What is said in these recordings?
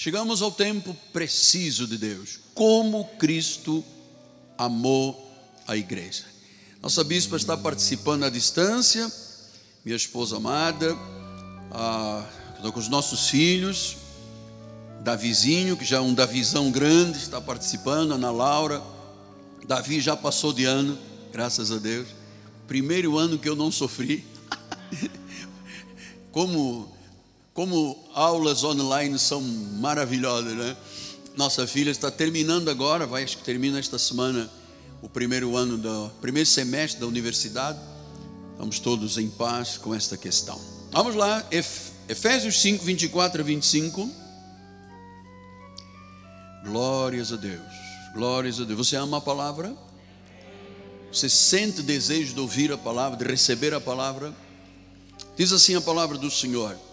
Chegamos ao tempo preciso de Deus. Como Cristo amou a igreja. Nossa bispa está participando à distância, minha esposa amada, ah, com os nossos filhos, Davizinho, que já é um Davizão grande, está participando, Ana Laura. Davi já passou de ano, graças a Deus. Primeiro ano que eu não sofri. como como aulas online são maravilhosas, né? Nossa filha está terminando agora, vai acho que termina esta semana o primeiro ano do primeiro semestre da universidade. Estamos todos em paz com esta questão. Vamos lá, Efésios 5, 24 a 25. Glórias a Deus, glórias a Deus. Você ama a palavra? Você sente desejo de ouvir a palavra, de receber a palavra? Diz assim a palavra do Senhor.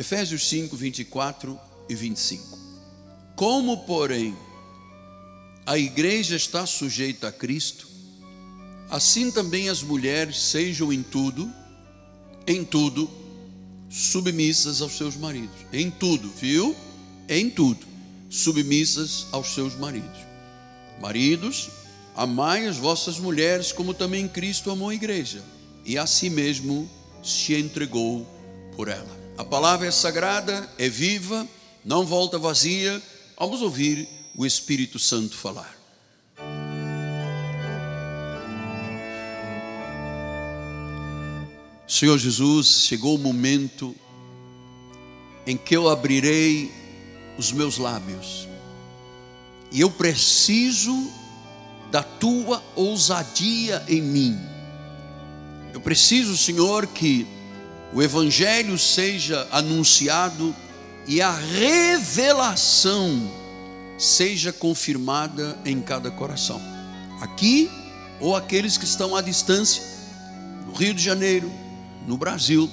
Efésios 5, 24 e 25. Como, porém, a igreja está sujeita a Cristo, assim também as mulheres sejam em tudo, em tudo, submissas aos seus maridos. Em tudo, viu? Em tudo, submissas aos seus maridos. Maridos, amai as vossas mulheres, como também Cristo amou a igreja, e a si mesmo se entregou por ela. A palavra é sagrada, é viva, não volta vazia. Vamos ouvir o Espírito Santo falar. Senhor Jesus, chegou o momento em que eu abrirei os meus lábios, e eu preciso da tua ousadia em mim. Eu preciso, Senhor, que o Evangelho seja anunciado e a revelação seja confirmada em cada coração, aqui ou aqueles que estão à distância, no Rio de Janeiro, no Brasil,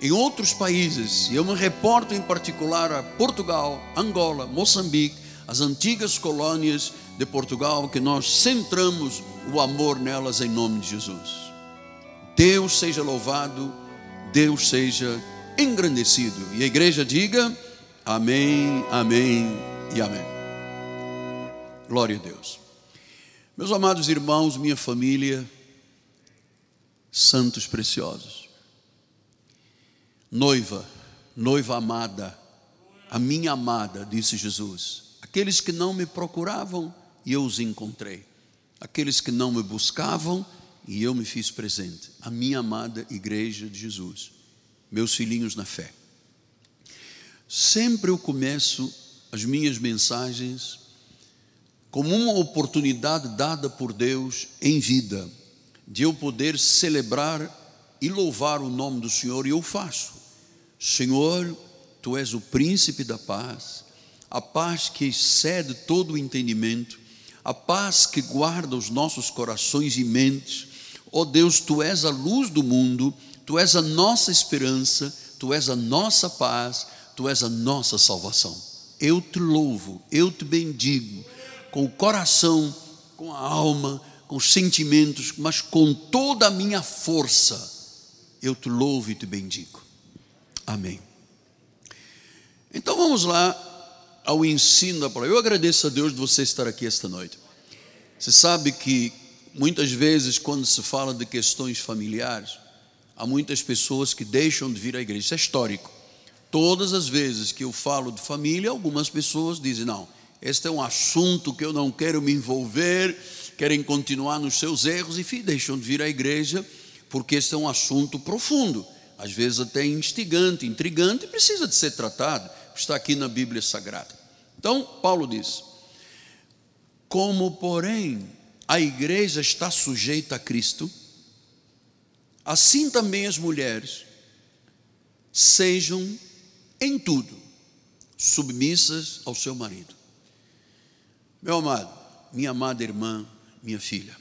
em outros países, e eu me reporto em particular a Portugal, Angola, Moçambique, as antigas colônias de Portugal, que nós centramos o amor nelas em nome de Jesus. Deus seja louvado Deus seja engrandecido. E a igreja diga: Amém, Amém e Amém. Glória a Deus. Meus amados irmãos, minha família, santos preciosos, noiva, noiva amada, a minha amada, disse Jesus. Aqueles que não me procuravam eu os encontrei, aqueles que não me buscavam e eu me fiz presente, a minha amada igreja de Jesus, meus filhinhos na fé. Sempre eu começo as minhas mensagens como uma oportunidade dada por Deus em vida, de eu poder celebrar e louvar o nome do Senhor, e eu faço. Senhor, tu és o príncipe da paz, a paz que excede todo o entendimento, a paz que guarda os nossos corações e mentes Ó oh Deus, tu és a luz do mundo, tu és a nossa esperança, tu és a nossa paz, tu és a nossa salvação. Eu te louvo, eu te bendigo, com o coração, com a alma, com os sentimentos, mas com toda a minha força, eu te louvo e te bendigo. Amém. Então vamos lá ao ensino da palavra. Eu agradeço a Deus de você estar aqui esta noite. Você sabe que Muitas vezes, quando se fala de questões familiares, há muitas pessoas que deixam de vir à igreja. Isso é histórico. Todas as vezes que eu falo de família, algumas pessoas dizem: não, este é um assunto que eu não quero me envolver, querem continuar nos seus erros e deixam de vir à igreja, porque este é um assunto profundo, às vezes até instigante, intrigante e precisa de ser tratado. Está aqui na Bíblia Sagrada. Então, Paulo diz: Como, porém, a igreja está sujeita a Cristo, assim também as mulheres sejam em tudo submissas ao seu marido. Meu amado, minha amada irmã, minha filha,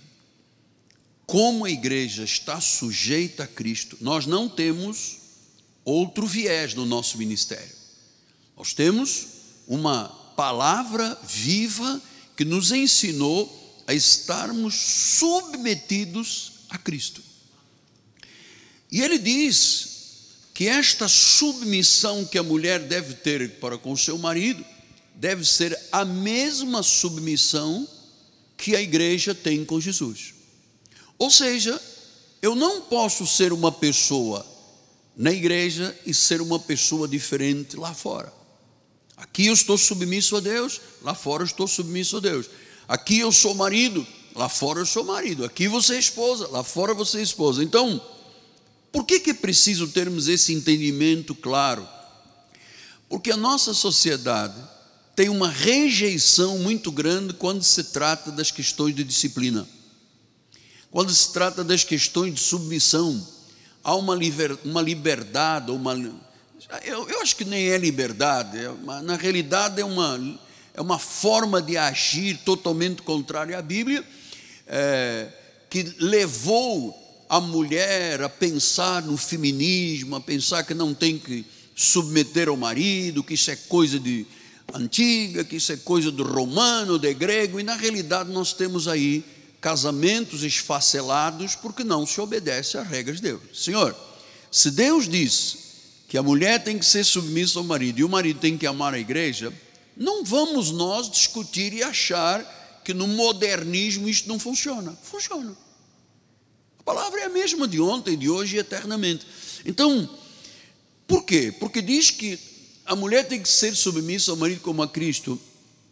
como a igreja está sujeita a Cristo, nós não temos outro viés no nosso ministério. Nós temos uma palavra viva que nos ensinou a estarmos submetidos a Cristo. E ele diz: que esta submissão que a mulher deve ter para com seu marido deve ser a mesma submissão que a igreja tem com Jesus. Ou seja, eu não posso ser uma pessoa na igreja e ser uma pessoa diferente lá fora. Aqui eu estou submisso a Deus, lá fora eu estou submisso a Deus. Aqui eu sou marido, lá fora eu sou marido. Aqui você é esposa, lá fora você é esposa. Então, por que que é preciso termos esse entendimento claro? Porque a nossa sociedade tem uma rejeição muito grande quando se trata das questões de disciplina. Quando se trata das questões de submissão, há uma, liber, uma liberdade, uma, eu, eu, acho que nem é liberdade, é na realidade é uma, é uma forma de agir totalmente contrária à Bíblia, é, que levou a mulher a pensar no feminismo, a pensar que não tem que submeter ao marido, que isso é coisa de antiga, que isso é coisa do romano, de grego, e na realidade nós temos aí casamentos esfacelados porque não se obedece às regras de Deus. Senhor, se Deus diz que a mulher tem que ser submissa ao marido e o marido tem que amar a igreja, não vamos nós discutir e achar que no modernismo isto não funciona. Funciona. A palavra é a mesma de ontem, de hoje e eternamente. Então, por quê? Porque diz que a mulher tem que ser submissa ao marido como a Cristo.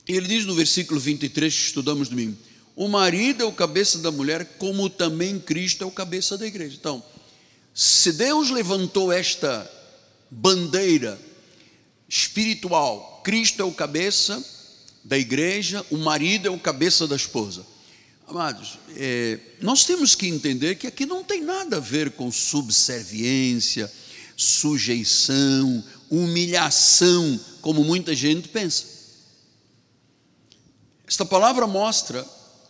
E ele diz no versículo 23 que estudamos domingo: o marido é o cabeça da mulher, como também Cristo é o cabeça da igreja. Então, se Deus levantou esta bandeira espiritual, Cristo é o cabeça da igreja, o marido é o cabeça da esposa. Amados, é, nós temos que entender que aqui não tem nada a ver com subserviência, sujeição, humilhação, como muita gente pensa. Esta palavra mostra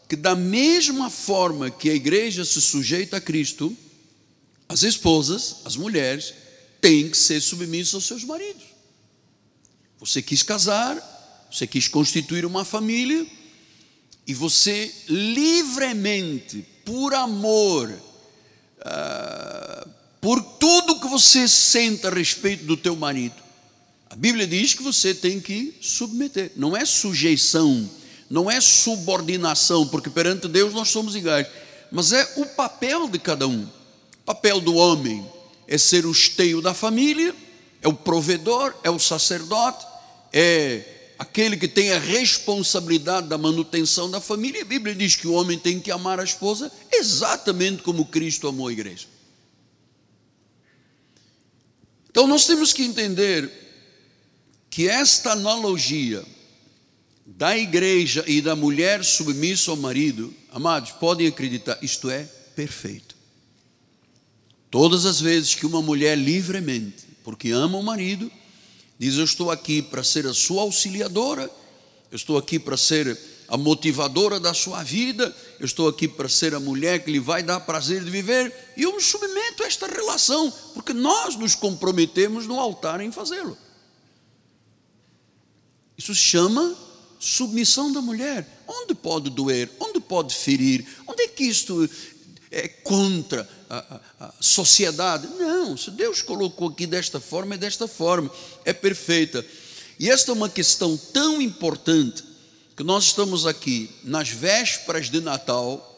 que, da mesma forma que a igreja se sujeita a Cristo, as esposas, as mulheres, têm que ser submissas aos seus maridos. Você quis casar, você quis constituir uma família, e você livremente, por amor, uh, por tudo que você sente a respeito do teu marido, a Bíblia diz que você tem que submeter, não é sujeição não é subordinação, porque perante Deus nós somos iguais, mas é o papel de cada um. O papel do homem é ser o esteio da família, é o provedor, é o sacerdote, é aquele que tem a responsabilidade da manutenção da família. A Bíblia diz que o homem tem que amar a esposa exatamente como Cristo amou a igreja. Então nós temos que entender que esta analogia da igreja e da mulher submissa ao marido, amados, podem acreditar, isto é perfeito. Todas as vezes que uma mulher livremente, porque ama o marido, diz: Eu estou aqui para ser a sua auxiliadora, eu estou aqui para ser a motivadora da sua vida, eu estou aqui para ser a mulher que lhe vai dar prazer de viver, e eu me submeto a esta relação, porque nós nos comprometemos no altar em fazê-lo. Isso se chama submissão da mulher. Onde pode doer? Onde pode ferir? Onde é que isto é contra a, a, sociedade? Não, se Deus colocou aqui desta forma, é desta forma, é perfeita. E esta é uma questão tão importante que nós estamos aqui nas vésperas de Natal,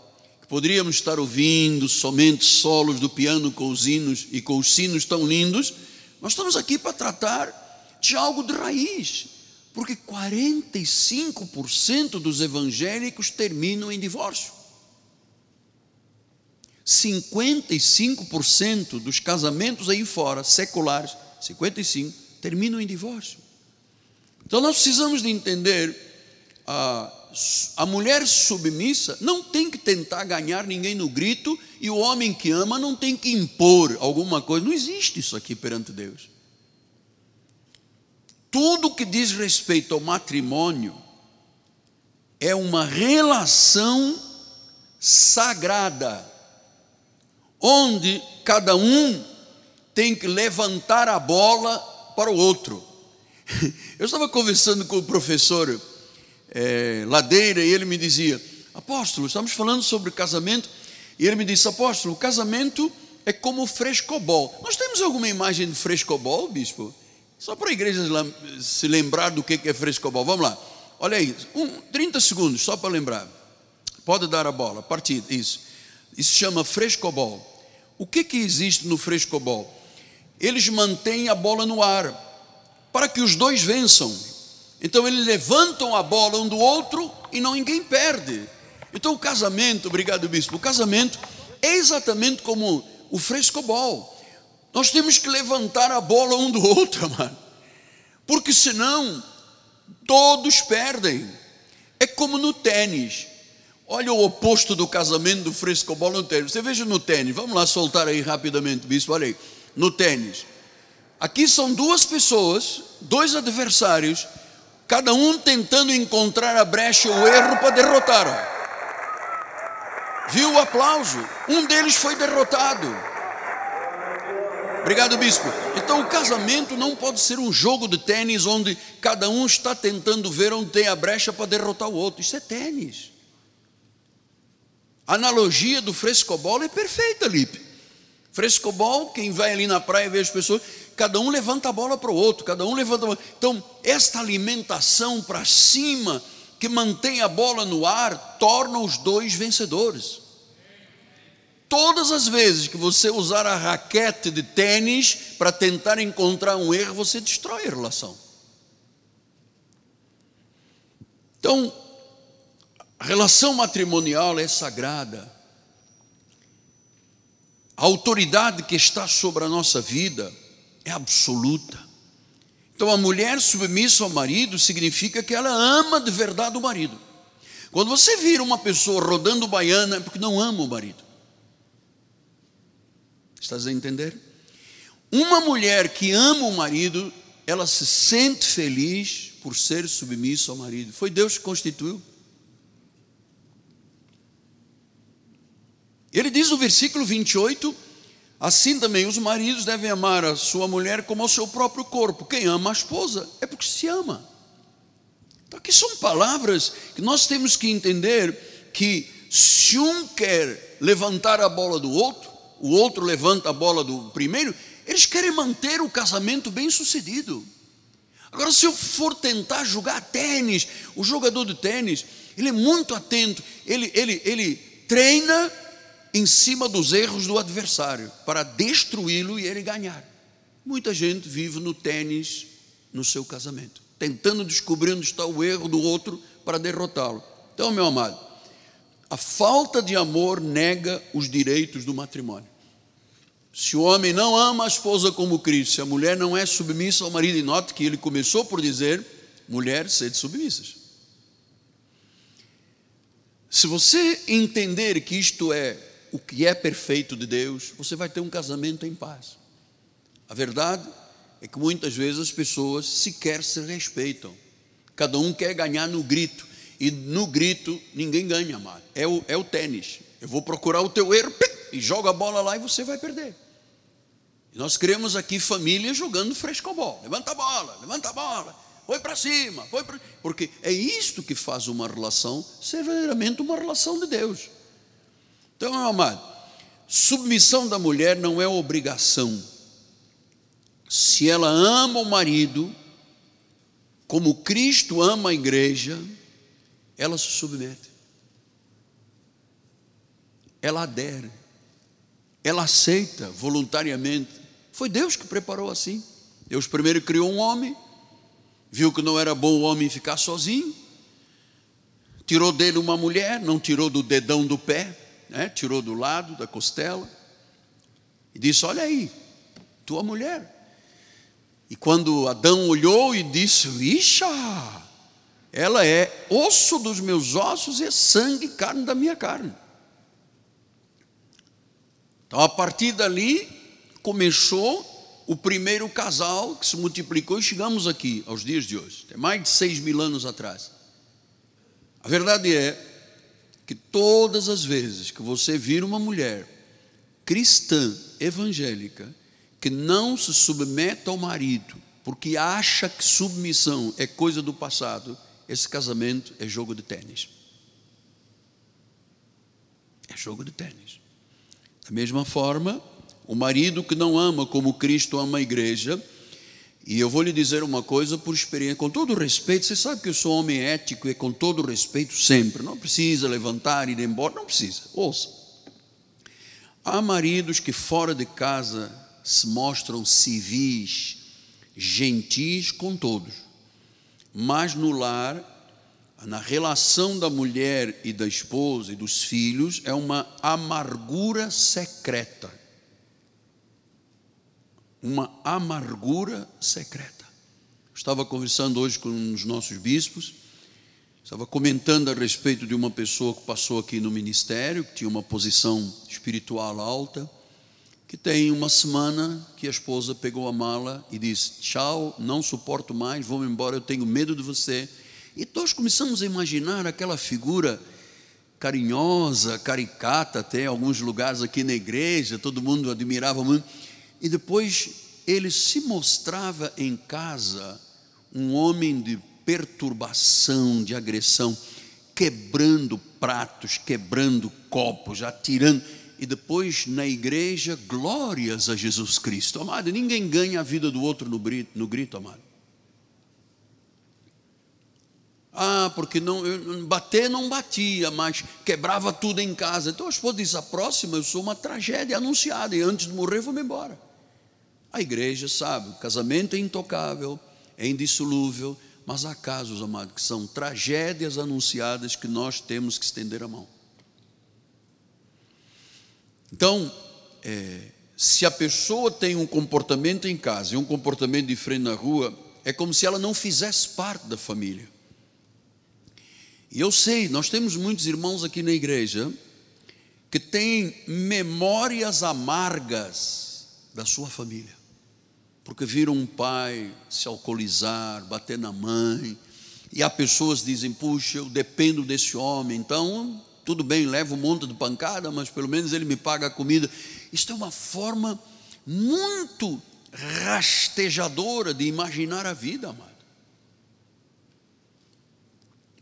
poderíamos estar ouvindo somente solos do piano com os hinos e com os sinos tão lindos, nós estamos aqui para tratar de algo de raiz, porque 45% dos evangélicos terminam em divórcio. 55% dos casamentos aí fora, seculares, 55, terminam em divórcio. Então nós precisamos de entender a, a mulher submissa não tem que tentar ganhar ninguém no grito e o homem que ama não tem que impor alguma coisa. Não existe isso aqui perante Deus tudo que diz respeito ao matrimônio é uma relação sagrada, onde cada um tem que levantar a bola para o outro. Eu estava conversando com o professor é, Ladeira e ele me dizia: Apóstolo, estamos falando sobre casamento, e ele me disse: Apóstolo, o casamento é como o frescobol. Nós temos alguma imagem de frescobol, bispo? Só para a igreja se lembrar do que é frescobol. Vamos lá. Olha aí, um, 30 segundos, só para lembrar. Pode dar a bola, partida, isso. Isso chama frescobol. O que, que existe no frescobol? Eles mantêm a bola no ar, para que os dois vençam. Então eles levantam a bola um do outro e não ninguém perde. Então o casamento, obrigado bispo, o casamento é exatamente como o frescobol. Nós temos que levantar a bola um do outro, mano. Porque senão todos perdem. É como no tênis. Olha o oposto do casamento do frescobol no tênis. Você veja no tênis, vamos lá soltar aí rapidamente, bispo, olha aí. No tênis. Aqui são duas pessoas, dois adversários, cada um tentando encontrar a brecha, o erro para derrotar. Viu o aplauso? Um deles foi derrotado. Obrigado, bispo. Então, o casamento não pode ser um jogo de tênis onde cada um está tentando ver onde tem a brecha para derrotar o outro. Isso é tênis. A analogia do frescobol é perfeita, Lipe. Frescobol, quem vai ali na praia e vê as pessoas, cada um levanta a bola para o outro, cada um levanta a bola. Então, esta alimentação para cima, que mantém a bola no ar, torna os dois vencedores. Todas as vezes que você usar a raquete de tênis para tentar encontrar um erro, você destrói a relação. Então, a relação matrimonial é sagrada. A autoridade que está sobre a nossa vida é absoluta. Então, a mulher submissa ao marido significa que ela ama de verdade o marido. Quando você vira uma pessoa rodando baiana, é porque não ama o marido. Estás a entender? Uma mulher que ama o marido, ela se sente feliz por ser submissa ao marido. Foi Deus que constituiu. Ele diz no versículo 28, assim também os maridos devem amar a sua mulher como ao seu próprio corpo. Quem ama a esposa é porque se ama. Então, aqui são palavras que nós temos que entender que se um quer levantar a bola do outro, o outro levanta a bola do primeiro, eles querem manter o casamento bem sucedido. Agora, se eu for tentar jogar tênis, o jogador de tênis, ele é muito atento, ele, ele, ele treina em cima dos erros do adversário para destruí-lo e ele ganhar. Muita gente vive no tênis no seu casamento, tentando descobrir onde está o erro do outro para derrotá-lo. Então, meu amado, a falta de amor nega os direitos do matrimônio. Se o homem não ama a esposa como Cristo, se a mulher não é submissa ao marido, e note que ele começou por dizer: mulher, sede submissas. Se você entender que isto é o que é perfeito de Deus, você vai ter um casamento em paz. A verdade é que muitas vezes as pessoas sequer se respeitam, cada um quer ganhar no grito. E no grito, ninguém ganha, amado. É o, é o tênis. Eu vou procurar o teu erro e joga a bola lá e você vai perder. E nós criamos aqui família jogando frescobol. Levanta a bola, levanta a bola, foi para cima, foi pra... porque é isto que faz uma relação ser verdadeiramente uma relação de Deus. Então, meu amado, submissão da mulher não é obrigação. Se ela ama o marido, como Cristo ama a igreja, ela se submete, ela adere, ela aceita voluntariamente. Foi Deus que preparou assim. Deus primeiro criou um homem, viu que não era bom o homem ficar sozinho, tirou dele uma mulher, não tirou do dedão do pé, né? tirou do lado da costela, e disse: Olha aí, tua mulher. E quando Adão olhou e disse: Ixa, ela é osso dos meus ossos e é sangue carne da minha carne. Então, a partir dali, começou o primeiro casal que se multiplicou e chegamos aqui, aos dias de hoje, tem mais de seis mil anos atrás. A verdade é que todas as vezes que você vir uma mulher cristã, evangélica, que não se submete ao marido, porque acha que submissão é coisa do passado, esse casamento é jogo de tênis. É jogo de tênis. Da mesma forma, o marido que não ama como Cristo ama a igreja. E eu vou lhe dizer uma coisa por experiência, com todo respeito, você sabe que eu sou homem ético e com todo respeito sempre, não precisa levantar e ir embora, não precisa, ouça. Há maridos que fora de casa se mostram civis, gentis com todos, mas no lar, na relação da mulher e da esposa e dos filhos, é uma amargura secreta uma amargura secreta. Estava conversando hoje com os nossos bispos, estava comentando a respeito de uma pessoa que passou aqui no ministério, que tinha uma posição espiritual alta, que tem uma semana que a esposa pegou a mala e disse: Tchau, não suporto mais, vou embora, eu tenho medo de você. E nós começamos a imaginar aquela figura carinhosa, caricata, até em alguns lugares aqui na igreja, todo mundo admirava muito e depois ele se mostrava em casa um homem de perturbação, de agressão, quebrando pratos, quebrando copos, atirando. E depois na igreja, glórias a Jesus Cristo. Amado, ninguém ganha a vida do outro no grito, no grito amado. Ah, porque não, eu, bater não batia, mas quebrava tudo em casa. Então a esposa diz: a próxima eu sou uma tragédia anunciada, e antes de morrer vou-me embora. A igreja sabe, o casamento é intocável, é indissolúvel, mas há casos, amados, que são tragédias anunciadas que nós temos que estender a mão. Então, é, se a pessoa tem um comportamento em casa e um comportamento diferente na rua, é como se ela não fizesse parte da família. E eu sei, nós temos muitos irmãos aqui na igreja que têm memórias amargas da sua família, porque viram um pai se alcoolizar, bater na mãe, e há pessoas que dizem: puxa, eu dependo desse homem, então tudo bem, levo um monte de pancada, mas pelo menos ele me paga a comida. Isto é uma forma muito rastejadora de imaginar a vida, amado.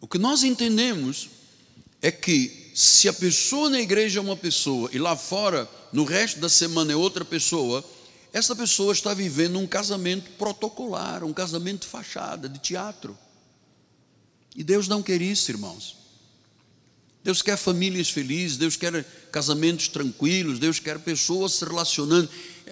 O que nós entendemos é que se a pessoa na igreja é uma pessoa e lá fora, no resto da semana, é outra pessoa, essa pessoa está vivendo um casamento protocolar, um casamento fachada, de teatro. E Deus não quer isso, irmãos. Deus quer famílias felizes, Deus quer casamentos tranquilos, Deus quer pessoas se relacionando.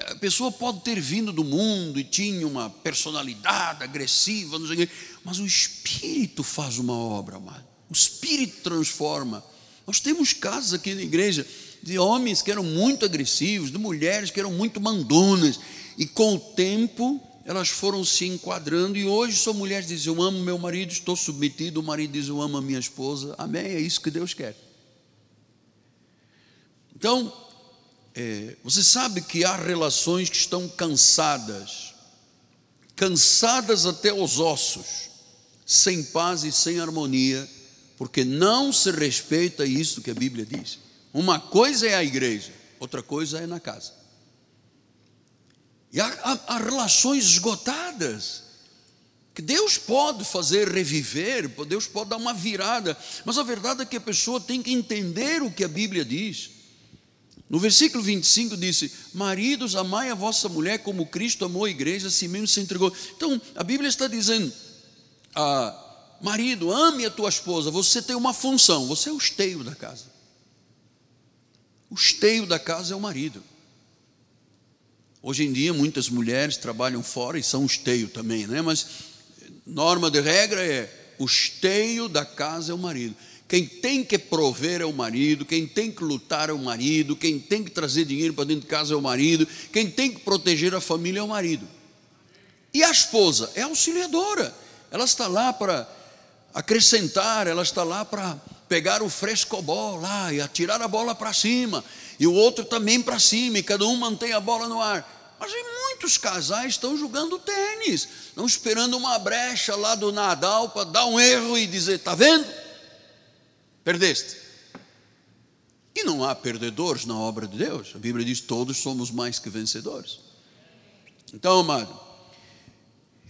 A pessoa pode ter vindo do mundo e tinha uma personalidade agressiva, não sei o quê, mas o Espírito faz uma obra, amado. O Espírito transforma. Nós temos casos aqui na igreja de homens que eram muito agressivos, de mulheres que eram muito mandonas, e com o tempo elas foram se enquadrando, e hoje são mulheres que dizem: Eu amo meu marido, estou submetido. O marido diz: Eu amo a minha esposa. Amém? É isso que Deus quer. Então, é, você sabe que há relações que estão cansadas, cansadas até os ossos, sem paz e sem harmonia, porque não se respeita isso que a Bíblia diz. Uma coisa é a igreja, outra coisa é na casa. E há, há, há relações esgotadas, que Deus pode fazer reviver, Deus pode dar uma virada, mas a verdade é que a pessoa tem que entender o que a Bíblia diz. No versículo 25 disse: Maridos, amai a vossa mulher como Cristo amou a igreja, assim mesmo se entregou. Então, a Bíblia está dizendo: ah, marido, ame a tua esposa, você tem uma função, você é o esteio da casa. O esteio da casa é o marido. Hoje em dia, muitas mulheres trabalham fora e são esteio também, né? mas norma de regra é: o esteio da casa é o marido. Quem tem que prover é o marido, quem tem que lutar é o marido, quem tem que trazer dinheiro para dentro de casa é o marido, quem tem que proteger a família é o marido. E a esposa é auxiliadora, ela está lá para acrescentar, ela está lá para pegar o frescobol lá e atirar a bola para cima, e o outro também para cima, e cada um mantém a bola no ar. Mas muitos casais estão jogando tênis, estão esperando uma brecha lá do Nadal para dar um erro e dizer: está vendo? Perdeste. E não há perdedores na obra de Deus. A Bíblia diz: todos somos mais que vencedores. Então, amado,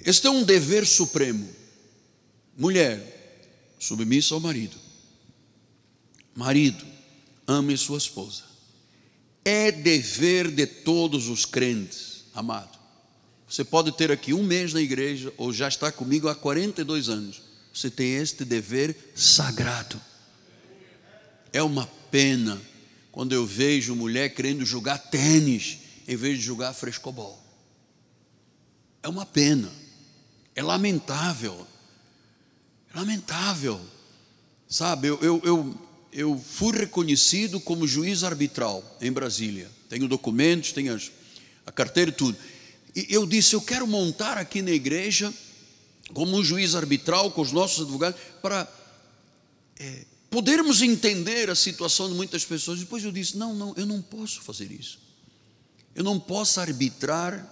este é um dever supremo. Mulher, submissa ao marido. Marido, ame sua esposa. é dever de todos os crentes, amado. Você pode ter aqui um mês na igreja, ou já está comigo há 42 anos. Você tem este dever sagrado. É uma pena quando eu vejo mulher querendo jogar tênis em vez de jogar frescobol. É uma pena. É lamentável. É lamentável. Sabe, eu, eu, eu, eu fui reconhecido como juiz arbitral em Brasília. Tenho documentos, tenho a carteira e tudo. E eu disse: eu quero montar aqui na igreja como um juiz arbitral com os nossos advogados para é, podermos entender a situação de muitas pessoas. Depois eu disse: não, não, eu não posso fazer isso. Eu não posso arbitrar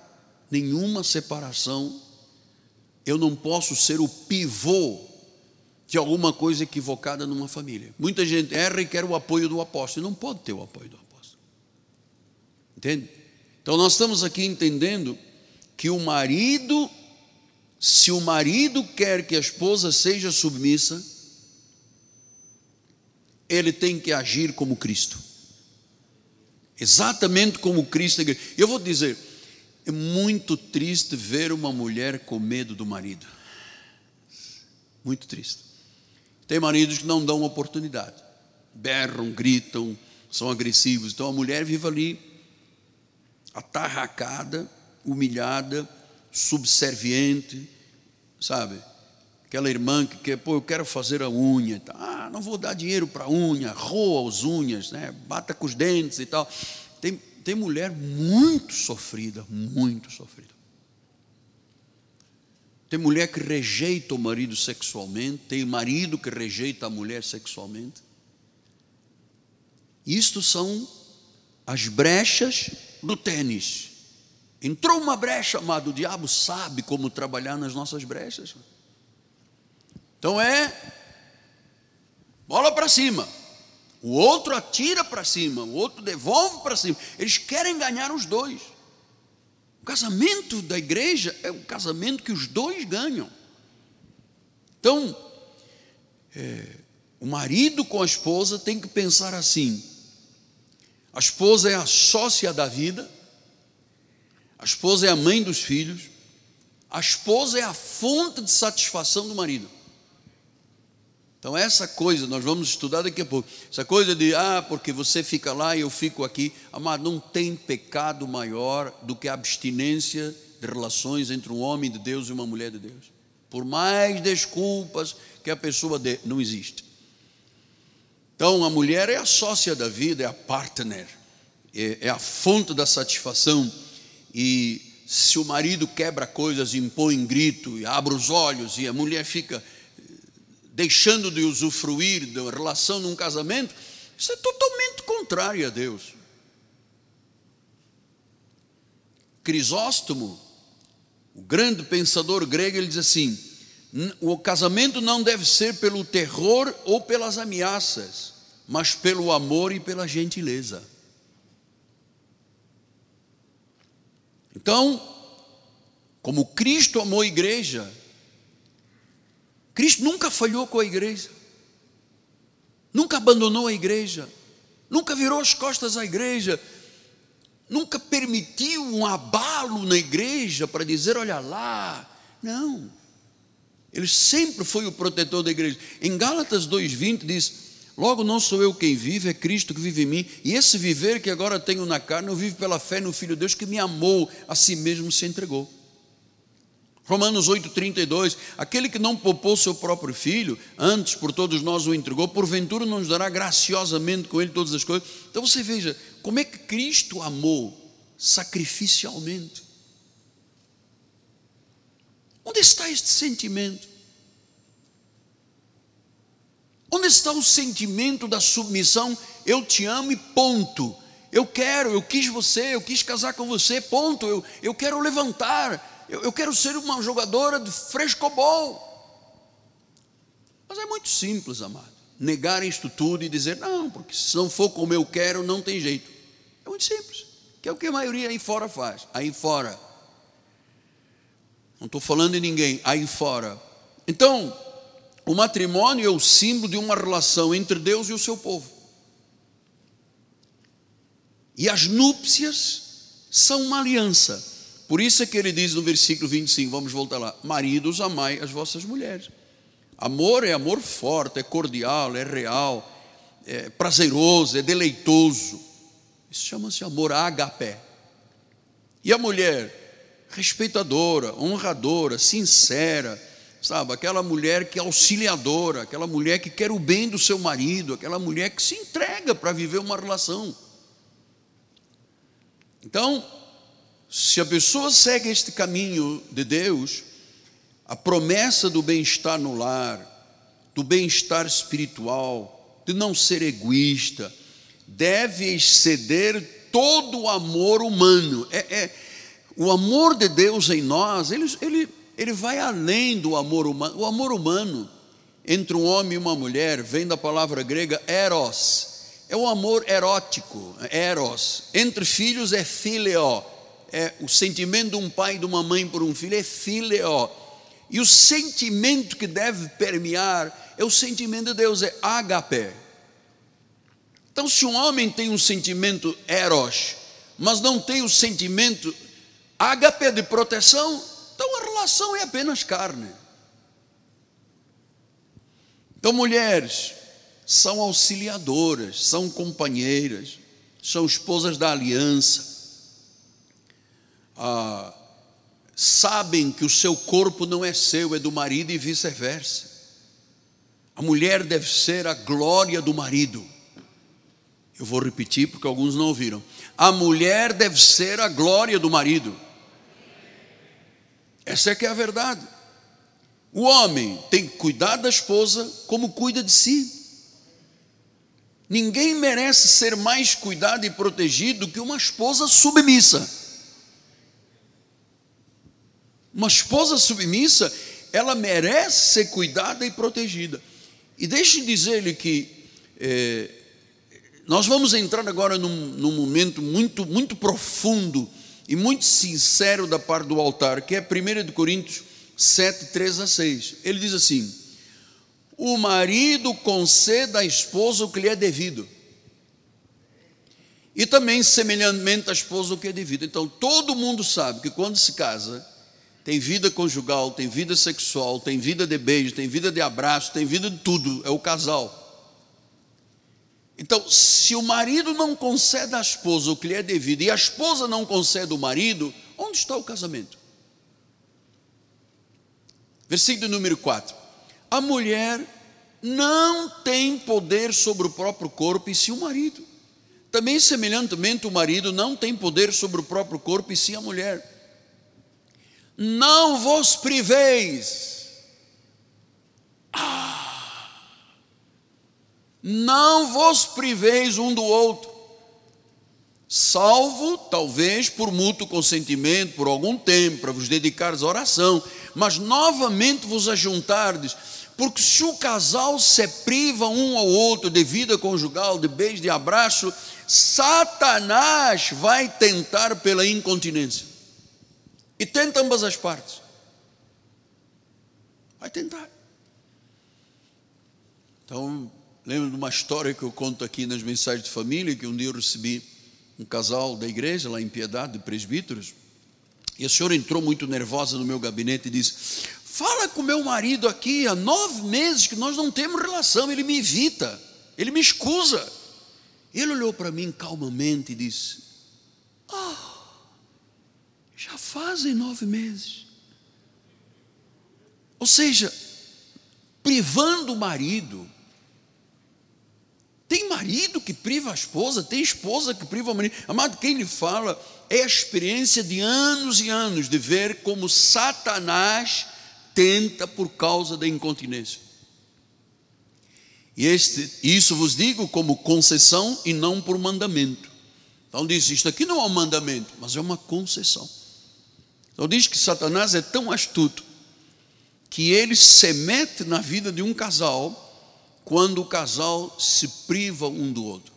nenhuma separação. Eu não posso ser o pivô de alguma coisa equivocada numa família. Muita gente erra e quer o apoio do apóstolo. Não pode ter o apoio do apóstolo. Entende? Então nós estamos aqui entendendo que o marido, se o marido quer que a esposa seja submissa, ele tem que agir como Cristo. Exatamente como Cristo. Eu vou dizer, é muito triste ver uma mulher com medo do marido. Muito triste. Tem maridos que não dão oportunidade, berram, gritam, são agressivos. Então a mulher vive ali, atarracada, humilhada, subserviente, sabe? Aquela irmã que quer, pô, eu quero fazer a unha, ah, não vou dar dinheiro para unha, roa as unhas, né? bata com os dentes e tal. Tem, tem mulher muito sofrida, muito sofrida. Tem mulher que rejeita o marido sexualmente, tem marido que rejeita a mulher sexualmente. Isto são as brechas do tênis. Entrou uma brecha, amado, o diabo sabe como trabalhar nas nossas brechas. Então é bola para cima. O outro atira para cima, o outro devolve para cima. Eles querem ganhar os dois. O casamento da igreja é o casamento que os dois ganham. Então, é, o marido com a esposa tem que pensar assim: a esposa é a sócia da vida, a esposa é a mãe dos filhos, a esposa é a fonte de satisfação do marido. Então, essa coisa, nós vamos estudar daqui a pouco. Essa coisa de, ah, porque você fica lá e eu fico aqui. Amado, não tem pecado maior do que a abstinência de relações entre um homem de Deus e uma mulher de Deus. Por mais desculpas que a pessoa dê, não existe. Então, a mulher é a sócia da vida, é a partner, é, é a fonte da satisfação. E se o marido quebra coisas, impõe grito, e abre os olhos, e a mulher fica deixando de usufruir da relação num casamento, isso é totalmente contrário a Deus. Crisóstomo, o grande pensador grego, ele diz assim: o casamento não deve ser pelo terror ou pelas ameaças, mas pelo amor e pela gentileza. Então, como Cristo amou a igreja, Cristo nunca falhou com a igreja, nunca abandonou a igreja, nunca virou as costas à igreja, nunca permitiu um abalo na igreja para dizer: olha lá. Não. Ele sempre foi o protetor da igreja. Em Gálatas 2,20 diz: Logo não sou eu quem vive, é Cristo que vive em mim, e esse viver que agora tenho na carne, eu vivo pela fé no Filho de Deus que me amou, a si mesmo se entregou. Romanos 8,32: Aquele que não poupou seu próprio filho, antes por todos nós o entregou, porventura não nos dará graciosamente com ele todas as coisas. Então você veja como é que Cristo amou sacrificialmente. Onde está este sentimento? Onde está o sentimento da submissão? Eu te amo e ponto. Eu quero, eu quis você, eu quis casar com você, ponto. Eu, eu quero levantar eu, eu quero ser uma jogadora de frescobol. Mas é muito simples, amado. Negar isto tudo e dizer, não, porque se não for como eu quero, não tem jeito. É muito simples. Que é o que a maioria aí fora faz. Aí fora. Não estou falando de ninguém, aí fora. Então, o matrimônio é o símbolo de uma relação entre Deus e o seu povo. E as núpcias são uma aliança. Por isso é que ele diz no versículo 25, vamos voltar lá: Maridos, amai as vossas mulheres. Amor é amor forte, é cordial, é real, é prazeroso, é deleitoso. Isso chama-se amor agapé. E a mulher, respeitadora, honradora, sincera, sabe? Aquela mulher que é auxiliadora, aquela mulher que quer o bem do seu marido, aquela mulher que se entrega para viver uma relação. Então, se a pessoa segue este caminho de Deus, a promessa do bem-estar no lar, do bem-estar espiritual, de não ser egoísta, deve exceder todo o amor humano. É, é, o amor de Deus em nós, ele, ele, ele vai além do amor humano. O amor humano entre um homem e uma mulher vem da palavra grega eros. É o amor erótico, eros. Entre filhos é fileo. É o sentimento de um pai e de uma mãe por um filho é fileo. E o sentimento que deve permear é o sentimento de Deus, é agape. Então, se um homem tem um sentimento eros, mas não tem o sentimento agape de proteção, então a relação é apenas carne. Então, mulheres são auxiliadoras, são companheiras, são esposas da aliança. Ah, sabem que o seu corpo não é seu, é do marido e vice-versa. A mulher deve ser a glória do marido. Eu vou repetir porque alguns não ouviram. A mulher deve ser a glória do marido. Essa é que é a verdade. O homem tem que cuidar da esposa como cuida de si. Ninguém merece ser mais cuidado e protegido que uma esposa submissa. Uma esposa submissa, ela merece ser cuidada e protegida. E deixe dizer-lhe que é, nós vamos entrar agora num, num, momento muito, muito profundo e muito sincero da parte do altar, que é 1 Coríntios 7, 3 a 6. Ele diz assim: O marido conceda à esposa o que lhe é devido. E também, semelhantemente, à esposa o que é devido. Então, todo mundo sabe que quando se casa, tem vida conjugal, tem vida sexual, tem vida de beijo, tem vida de abraço, tem vida de tudo, é o casal. Então, se o marido não concede à esposa o que lhe é devido e a esposa não concede ao marido, onde está o casamento? Versículo número 4. A mulher não tem poder sobre o próprio corpo e sim o marido. Também, semelhantemente, o marido não tem poder sobre o próprio corpo e sim a mulher não vos priveis. Ah, não vos priveis um do outro, salvo talvez por mútuo consentimento, por algum tempo, para vos dedicares à oração, mas novamente vos ajuntardes, porque se o casal se priva um ao outro de vida conjugal, de beijo, de abraço, Satanás vai tentar pela incontinência. E tenta ambas as partes. Vai tentar. Então, lembro de uma história que eu conto aqui nas mensagens de família, que um dia eu recebi um casal da igreja, lá em Piedade, de presbíteros, e a senhora entrou muito nervosa no meu gabinete e disse: Fala com meu marido aqui, há nove meses que nós não temos relação, ele me evita, ele me escusa. Ele olhou para mim calmamente e disse: Ah, já fazem nove meses. Ou seja, privando o marido. Tem marido que priva a esposa, tem esposa que priva o marido. Amado, quem lhe fala é a experiência de anos e anos de ver como Satanás tenta por causa da incontinência. E este, isso vos digo como concessão e não por mandamento. Então diz: isto aqui não é um mandamento, mas é uma concessão. Então diz que Satanás é tão astuto que ele se mete na vida de um casal quando o casal se priva um do outro.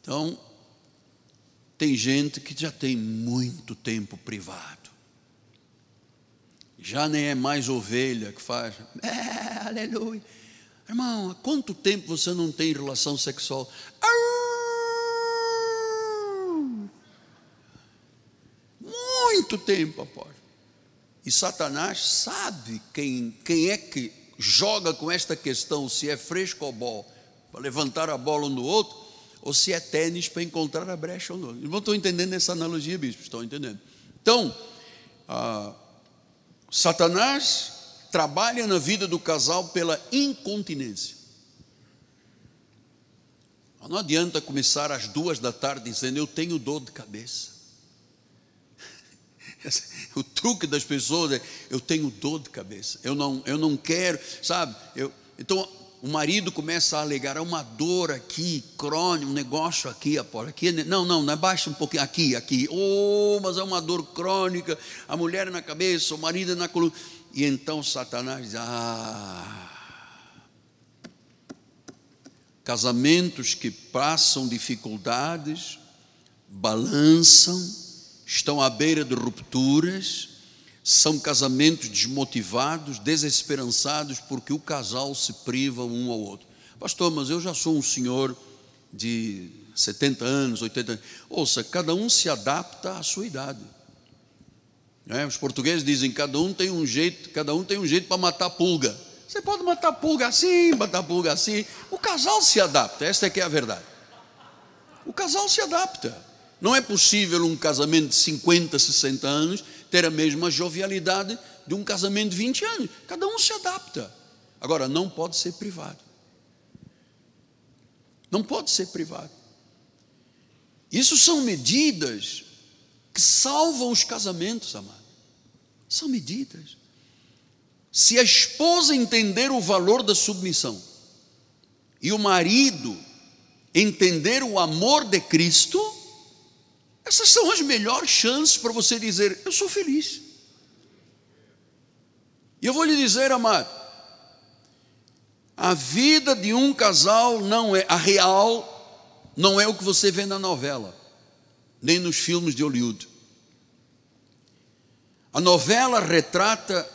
Então, tem gente que já tem muito tempo privado. Já nem é mais ovelha que faz, é, aleluia. Irmão, há quanto tempo você não tem relação sexual? Muito tempo após. E Satanás sabe quem, quem é que joga com esta questão, se é fresco ou bom, para levantar a bola um no outro, ou se é tênis para encontrar a brecha ou não. Não estou entendendo essa analogia, bispo, estão entendendo? Então, ah, Satanás trabalha na vida do casal pela incontinência. Não adianta começar às duas da tarde dizendo eu tenho dor de cabeça. O truque das pessoas é eu tenho dor de cabeça. Eu não, eu não quero, sabe? Eu, então o marido começa a alegar uma dor aqui, crônica, um negócio aqui, após aqui, não, não, não, baixa um pouquinho aqui, aqui. Oh, mas é uma dor crônica. A mulher na cabeça, o marido na coluna. E então Satanás diz: Ah, casamentos que passam dificuldades, balançam, estão à beira de rupturas, são casamentos desmotivados, desesperançados, porque o casal se priva um ao outro. Pastor, mas eu já sou um senhor de 70 anos, 80 anos. Ouça, cada um se adapta à sua idade. É, os portugueses dizem cada um tem um jeito, cada um tem um jeito para matar pulga. Você pode matar pulga assim, matar pulga assim. O casal se adapta, esta é que é a verdade. O casal se adapta. Não é possível um casamento de 50, 60 anos ter a mesma jovialidade de um casamento de 20 anos. Cada um se adapta. Agora, não pode ser privado. Não pode ser privado. Isso são medidas que salvam os casamentos, amado. São medidas. Se a esposa entender o valor da submissão e o marido entender o amor de Cristo, essas são as melhores chances para você dizer: Eu sou feliz. E eu vou lhe dizer, amado, a vida de um casal não é a real, não é o que você vê na novela nem nos filmes de Hollywood. A novela retrata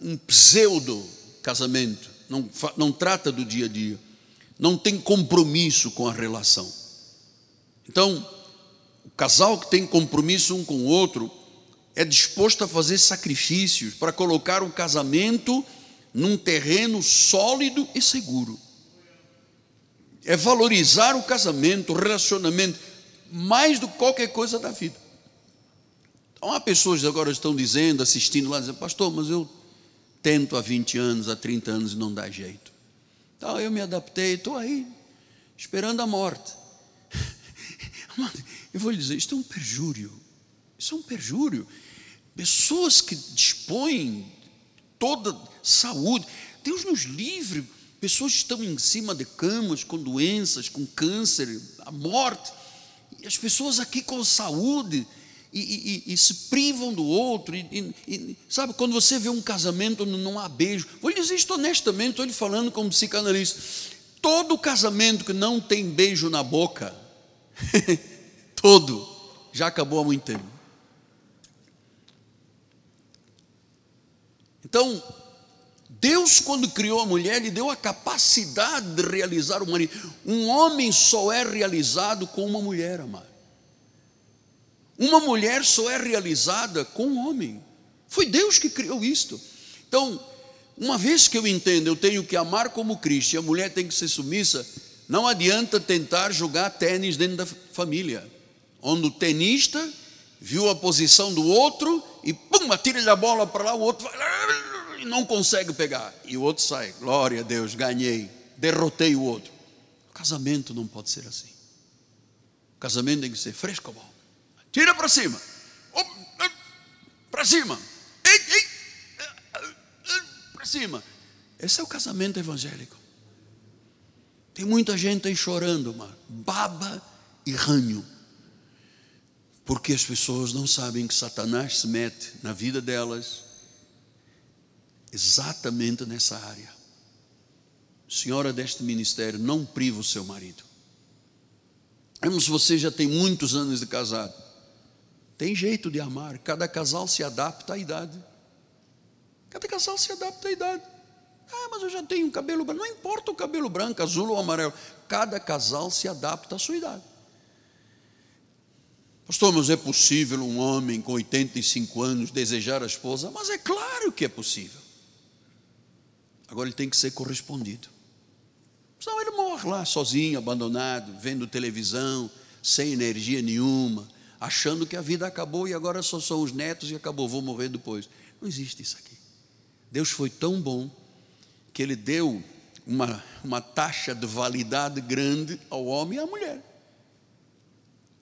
um pseudo casamento, não, não trata do dia a dia, não tem compromisso com a relação. Então, o casal que tem compromisso um com o outro é disposto a fazer sacrifícios para colocar o casamento num terreno sólido e seguro. É valorizar o casamento, o relacionamento mais do que qualquer coisa da vida. Então, há pessoas que agora estão dizendo, assistindo lá, dizendo, pastor, mas eu tento há 20 anos, há 30 anos e não dá jeito. Então eu me adaptei, estou aí, esperando a morte. Eu vou lhe dizer, isto é um perjúrio. Isso é um perjúrio. Pessoas que dispõem toda saúde, Deus nos livre, pessoas estão em cima de camas com doenças, com câncer, a morte as pessoas aqui com saúde e, e, e se privam do outro. E, sabe, quando você vê um casamento não há beijo, vou lhe dizer isto honestamente, estou lhe falando como psicanalista. Todo casamento que não tem beijo na boca, todo, já acabou há muito tempo. Então, Deus, quando criou a mulher, lhe deu a capacidade de realizar o marido. Um homem só é realizado com uma mulher, amado. Uma mulher só é realizada com um homem. Foi Deus que criou isto. Então, uma vez que eu entendo, eu tenho que amar como Cristo e a mulher tem que ser submissa, não adianta tentar jogar tênis dentro da família, onde o tenista viu a posição do outro e pum, atira-lhe a bola para lá, o outro vai e não consegue pegar. E o outro sai, glória a Deus, ganhei, derrotei o outro. O casamento não pode ser assim. O casamento tem que ser fresco, bom. Tira para cima. Para cima. Para cima. Esse é o casamento evangélico. Tem muita gente aí chorando, mano. Baba e ranho. Porque as pessoas não sabem que Satanás se mete na vida delas exatamente nessa área. Senhora deste ministério, não priva o seu marido. Vemos, você já tem muitos anos de casado. Tem jeito de amar, cada casal se adapta à idade. Cada casal se adapta à idade. Ah, mas eu já tenho um cabelo branco. Não importa o cabelo branco, azul ou amarelo. Cada casal se adapta à sua idade. Pastor, mas é possível um homem com 85 anos desejar a esposa? Mas é claro que é possível. Agora ele tem que ser correspondido. Senão ele morre lá sozinho, abandonado, vendo televisão, sem energia nenhuma, achando que a vida acabou e agora só são os netos e acabou, vou morrer depois. Não existe isso aqui. Deus foi tão bom que ele deu uma, uma taxa de validade grande ao homem e à mulher.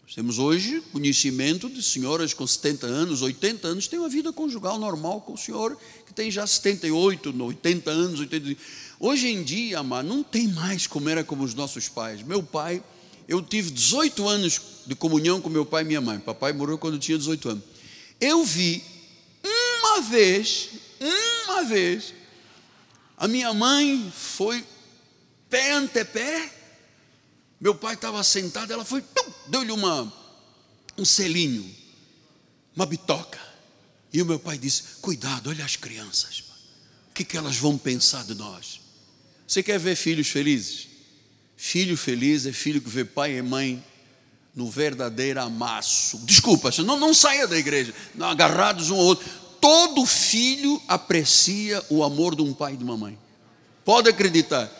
Nós temos hoje conhecimento de senhoras com 70 anos, 80 anos, têm uma vida conjugal normal com o senhor que tem já 78, 80 anos, 80 Hoje em dia, amado, não tem mais como era como os nossos pais. Meu pai, eu tive 18 anos de comunhão com meu pai e minha mãe. Papai morreu quando eu tinha 18 anos. Eu vi uma vez, uma vez, a minha mãe foi pé ante pé meu pai estava sentado, ela foi, deu-lhe uma, um selinho, uma bitoca. E o meu pai disse: Cuidado, olha as crianças, o que, que elas vão pensar de nós? Você quer ver filhos felizes? Filho feliz é filho que vê pai e mãe no verdadeiro amasso. Desculpa, não, não saia da igreja, não, agarrados um ao outro. Todo filho aprecia o amor de um pai e de uma mãe. Pode acreditar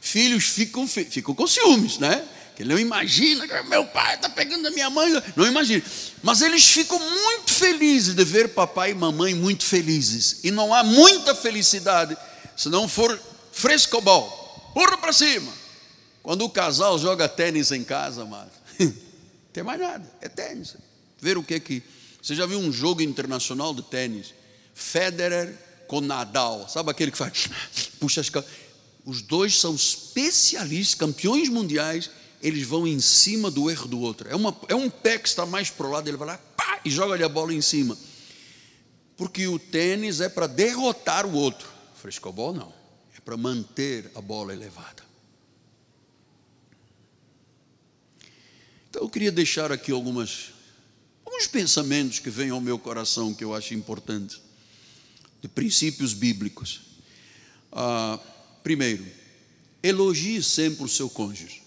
filhos ficam, ficam com ciúmes, né? Que não imagina que meu pai está pegando a minha mãe, não imagina. Mas eles ficam muito felizes de ver papai e mamãe muito felizes. E não há muita felicidade se não for frescobol, porra para cima. Quando o casal joga tênis em casa, mas tem mais nada, é tênis. Ver o que que. Você já viu um jogo internacional de tênis? Federer com Nadal, sabe aquele que faz, puxa as os dois são especialistas, campeões mundiais, eles vão em cima do erro do outro. É, uma, é um pé que está mais para o lado, ele vai lá pá, e joga-lhe a bola em cima. Porque o tênis é para derrotar o outro. Frescobol não. É para manter a bola elevada. Então eu queria deixar aqui algumas, alguns pensamentos que vêm ao meu coração que eu acho importantes, de princípios bíblicos. Ah, Primeiro, elogie sempre o seu cônjuge.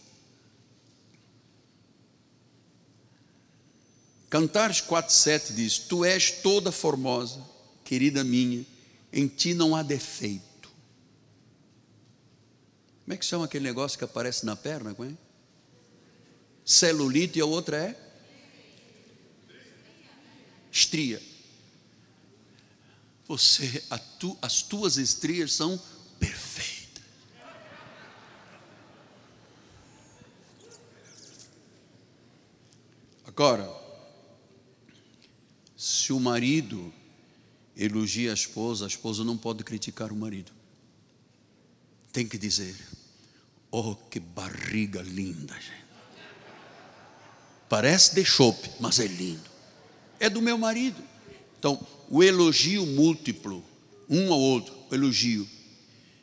Cantares 4,7 diz: Tu és toda formosa, querida minha, em ti não há defeito. Como é que chama aquele negócio que aparece na perna? É? Celulite e a outra é? Estria. Você, tu, as tuas estrias são perfeitas. Agora, se o marido elogia a esposa, a esposa não pode criticar o marido. Tem que dizer: Oh, que barriga linda, gente. Parece de chope, mas é lindo. É do meu marido. Então, o elogio múltiplo, um ao outro, o elogio.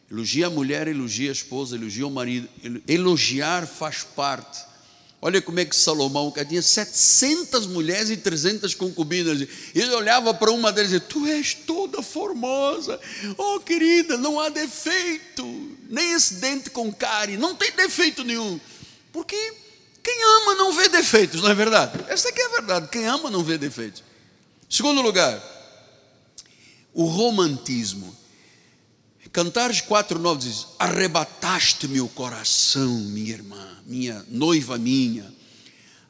Elogia a mulher, elogia a esposa, elogia o marido. Elogiar faz parte Olha como é que Salomão, que tinha 700 mulheres e 300 concubinas, ele olhava para uma delas e dizia: Tu és toda formosa, oh querida, não há defeito, nem esse dente com cárie, não tem defeito nenhum, porque quem ama não vê defeitos, não é verdade? Essa aqui é a verdade, quem ama não vê defeitos. Segundo lugar, o romantismo. Cantares 4,9 diz: Arrebataste-me o coração, minha irmã, minha noiva minha,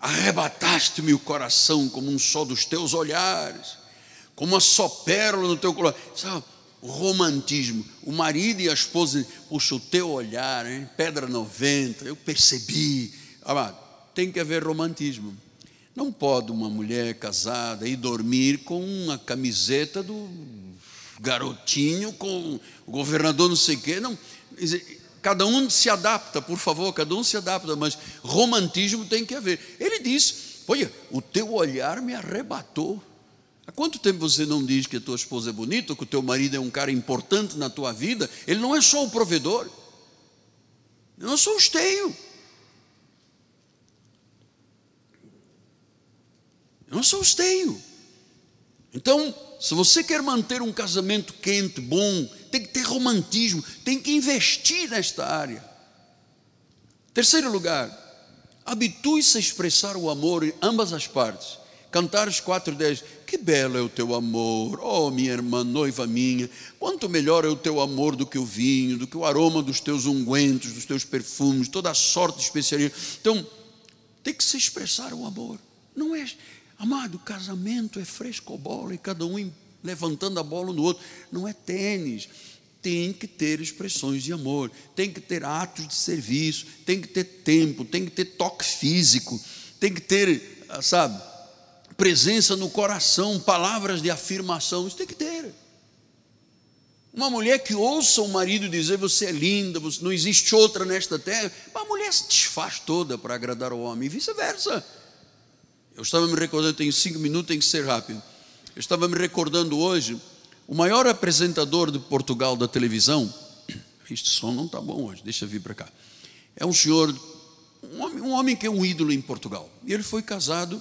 arrebataste-me o coração como um só dos teus olhares, como uma só pérola no teu coração. Sabe, o romantismo, o marido e a esposa, puxa, o teu olhar, hein? pedra 90, eu percebi. Amado, tem que haver romantismo. Não pode uma mulher casada ir dormir com uma camiseta do garotinho com o governador não sei o quê. Não, cada um se adapta, por favor, cada um se adapta, mas romantismo tem que haver. Ele diz: Olha, o teu olhar me arrebatou. Há quanto tempo você não diz que a tua esposa é bonita, que o teu marido é um cara importante na tua vida? Ele não é só o provedor, eu não sou o esteio. Eu não sou esteio. Então, se você quer manter um casamento quente, bom, tem que ter romantismo, tem que investir nesta área. Terceiro lugar, habitue-se a expressar o amor em ambas as partes. Cantares 4:10, que belo é o teu amor, oh minha irmã, noiva minha, quanto melhor é o teu amor do que o vinho, do que o aroma dos teus ungüentos, dos teus perfumes, toda a sorte de especiaria. Então, tem que se expressar o amor. Não é, amado, casamento é frescobola e cada um levantando a bola no outro. Não é tênis. Tem que ter expressões de amor, tem que ter atos de serviço, tem que ter tempo, tem que ter toque físico, tem que ter, sabe, presença no coração, palavras de afirmação, isso tem que ter. Uma mulher que ouça o marido dizer você é linda, você, não existe outra nesta terra, uma mulher se desfaz toda para agradar o homem, e vice-versa. Eu estava me recordando, tenho cinco minutos, tem que ser rápido. Eu estava me recordando hoje, o maior apresentador de Portugal da televisão, este som não está bom hoje, deixa eu vir para cá. É um senhor, um homem, um homem que é um ídolo em Portugal. E ele foi casado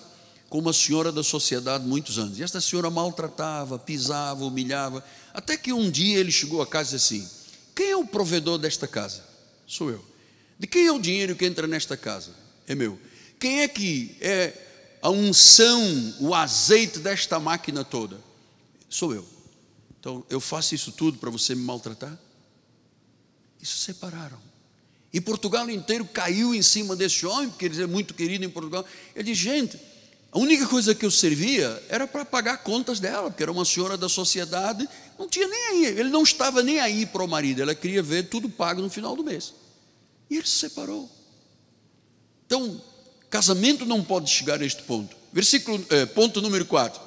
com uma senhora da sociedade muitos anos. E esta senhora maltratava, pisava, humilhava, até que um dia ele chegou a casa assim: Quem é o provedor desta casa? Sou eu. De quem é o dinheiro que entra nesta casa? É meu. Quem é que é a unção, o azeite desta máquina toda? Sou eu. Então eu faço isso tudo para você me maltratar? Isso separaram. E Portugal inteiro caiu em cima desse homem, porque ele é muito querido em Portugal. Ele diz: gente a única coisa que eu servia era para pagar contas dela, porque era uma senhora da sociedade, não tinha nem aí, ele não estava nem aí para o marido, ela queria ver tudo pago no final do mês. E ele se separou. Então, casamento não pode chegar a este ponto. Versículo, eh, ponto número 4.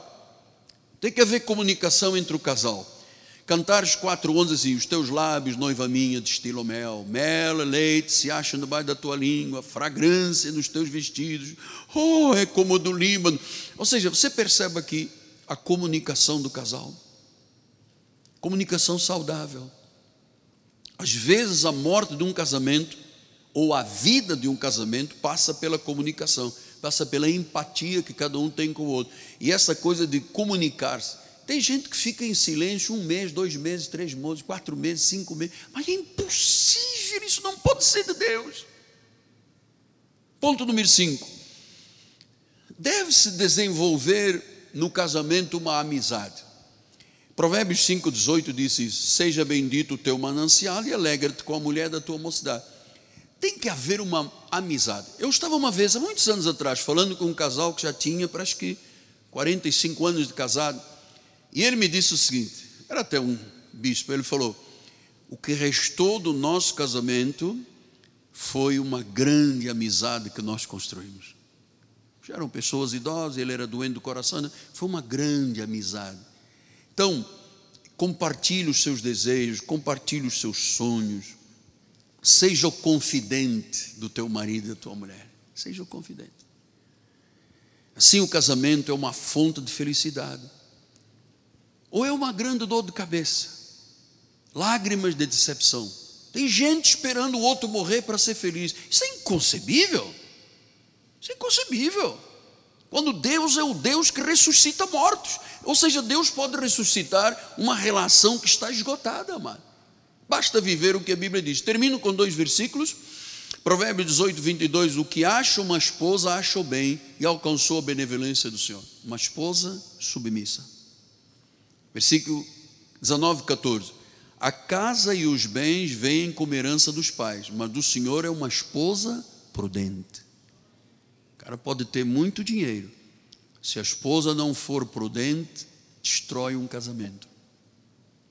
Tem que haver comunicação entre o casal. Cantares 4,11 assim: Os teus lábios, noiva minha, destilam mel, mel, leite se acham debaixo da tua língua, fragrância nos teus vestidos, oh, é como do Líbano. Ou seja, você percebe aqui a comunicação do casal, comunicação saudável. Às vezes, a morte de um casamento ou a vida de um casamento passa pela comunicação, passa pela empatia que cada um tem com o outro. E essa coisa de comunicar-se tem gente que fica em silêncio um mês, dois meses, três meses, quatro meses, cinco meses. Mas é impossível, isso não pode ser de Deus. Ponto número cinco. Deve-se desenvolver no casamento uma amizade. Provérbios 5,18 diz isso: Seja bendito o teu manancial e alegra-te com a mulher da tua mocidade. Tem que haver uma amizade. Eu estava uma vez, há muitos anos atrás, falando com um casal que já tinha, parece que 45 anos de casado. E ele me disse o seguinte: era até um bispo, ele falou: o que restou do nosso casamento foi uma grande amizade que nós construímos. Já eram pessoas idosas, ele era doente do coração, né? foi uma grande amizade. Então, compartilhe os seus desejos, compartilhe os seus sonhos, seja o confidente do teu marido e da tua mulher, seja o confidente. Assim, o casamento é uma fonte de felicidade ou é uma grande dor de cabeça, lágrimas de decepção. Tem gente esperando o outro morrer para ser feliz. Isso é inconcebível. Isso é inconcebível. Quando Deus é o Deus que ressuscita mortos. Ou seja, Deus pode ressuscitar uma relação que está esgotada, amado. Basta viver o que a Bíblia diz. Termino com dois versículos. Provérbios 18, 22. O que acha uma esposa, acha o bem e alcançou a benevolência do Senhor. Uma esposa submissa. Versículo 19, 14. A casa e os bens vêm como herança dos pais, mas do Senhor é uma esposa prudente. O cara pode ter muito dinheiro, se a esposa não for prudente, destrói um casamento.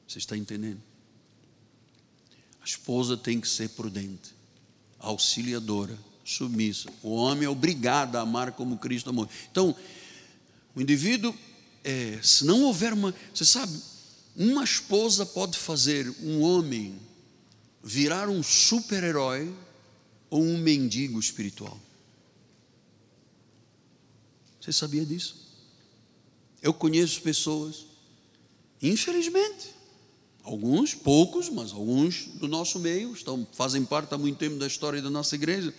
Você está entendendo? Esposa tem que ser prudente, auxiliadora, submissa. O homem é obrigado a amar como Cristo amou. Então, o indivíduo é, se não houver uma. Você sabe, uma esposa pode fazer um homem virar um super-herói ou um mendigo espiritual. Você sabia disso? Eu conheço pessoas, infelizmente, alguns, poucos, mas alguns do nosso meio, estão, fazem parte há muito tempo da história da nossa igreja,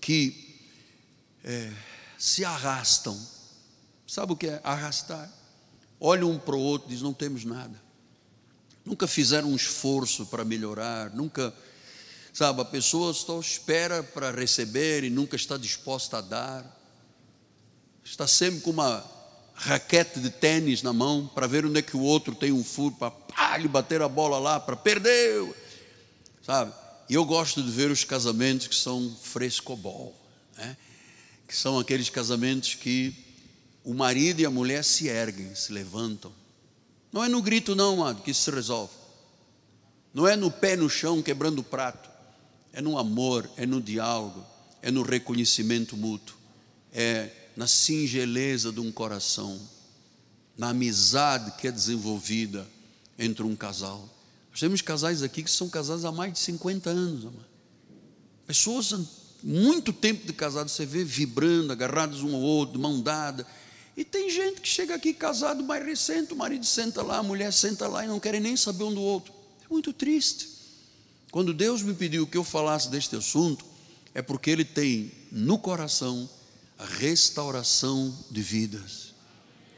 que é, se arrastam Sabe o que é arrastar? olham um para o outro e dizem: não temos nada. Nunca fizeram um esforço para melhorar, nunca, sabe, a pessoa só espera para receber e nunca está disposta a dar. Está sempre com uma raquete de tênis na mão para ver onde é que o outro tem um furo para lhe bater a bola lá para perdeu, sabe? E eu gosto de ver os casamentos que são frescobol, né? que são aqueles casamentos que o marido e a mulher se erguem, se levantam. Não é no grito, não, amado, que isso se resolve. Não é no pé no chão quebrando o prato. É no amor, é no diálogo, é no reconhecimento mútuo, é na singeleza de um coração, na amizade que é desenvolvida entre um casal. Nós temos casais aqui que são casados há mais de 50 anos. Pessoas muito tempo de casado, você vê vibrando, agarrados um ao outro, mão dada. E tem gente que chega aqui casado mais recente, o marido senta lá, a mulher senta lá e não querem nem saber um do outro. É muito triste. Quando Deus me pediu que eu falasse deste assunto, é porque Ele tem no coração restauração de vidas.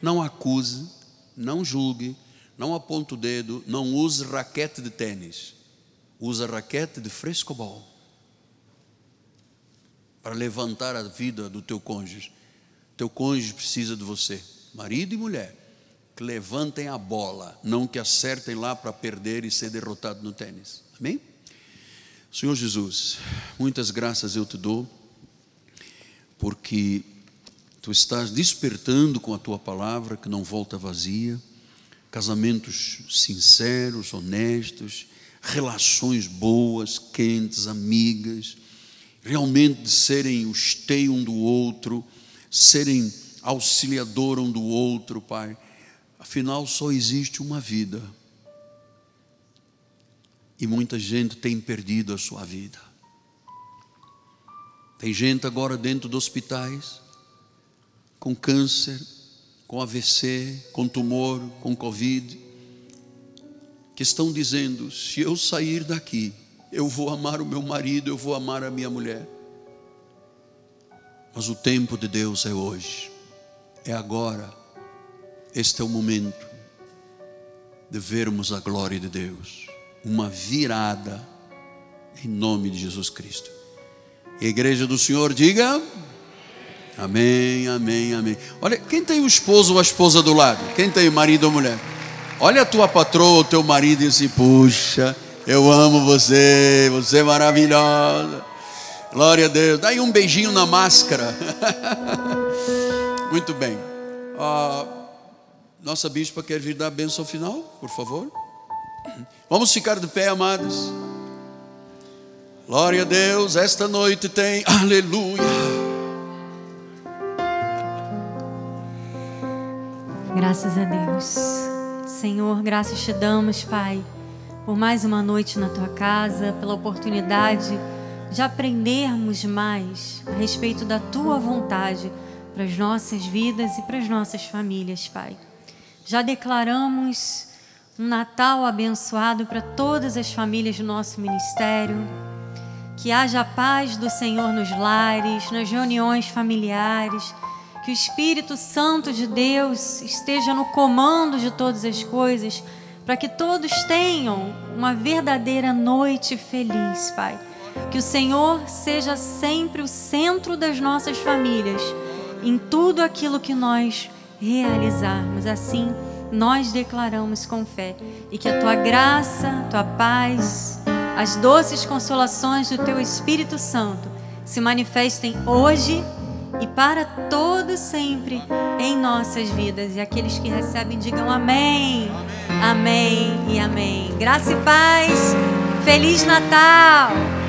Não acuse, não julgue, não aponte o dedo, não use raquete de tênis. Usa raquete de frescobol para levantar a vida do teu cônjuge. Teu cônjuge precisa de você, marido e mulher, que levantem a bola, não que acertem lá para perder e ser derrotado no tênis. Amém? Senhor Jesus, muitas graças eu te dou, porque tu estás despertando com a tua palavra que não volta vazia, casamentos sinceros, honestos, relações boas, quentes, amigas realmente de serem o esteio um do outro, serem auxiliador um do outro, Pai. Afinal, só existe uma vida. E muita gente tem perdido a sua vida. Tem gente agora dentro dos hospitais, com câncer, com AVC, com tumor, com Covid, que estão dizendo: se eu sair daqui, eu vou amar o meu marido, eu vou amar a minha mulher. Mas o tempo de Deus é hoje, é agora. Este é o momento de vermos a glória de Deus, uma virada em nome de Jesus Cristo. Igreja do Senhor diga: Amém, amém, amém. Olha, quem tem o esposo ou a esposa do lado? Quem tem marido ou mulher? Olha a tua patroa, o teu marido e assim, puxa, eu amo você, você é maravilhosa. Glória a Deus. Dá aí um beijinho na máscara. Muito bem. Uh, nossa bispa quer vir dar a bênção final, por favor. Vamos ficar de pé, amados. Glória a Deus. Esta noite tem. Aleluia. Graças a Deus. Senhor, graças te damos, Pai por mais uma noite na tua casa, pela oportunidade de aprendermos mais a respeito da tua vontade para as nossas vidas e para as nossas famílias, Pai. Já declaramos um Natal abençoado para todas as famílias do nosso ministério. Que haja a paz do Senhor nos lares, nas reuniões familiares. Que o Espírito Santo de Deus esteja no comando de todas as coisas para que todos tenham uma verdadeira noite feliz, Pai. Que o Senhor seja sempre o centro das nossas famílias, em tudo aquilo que nós realizarmos. Assim, nós declaramos com fé e que a tua graça, a tua paz, as doces consolações do teu Espírito Santo se manifestem hoje e para todo sempre em nossas vidas. E aqueles que recebem digam amém. Amém, amém e amém. Graça e paz. Feliz Natal.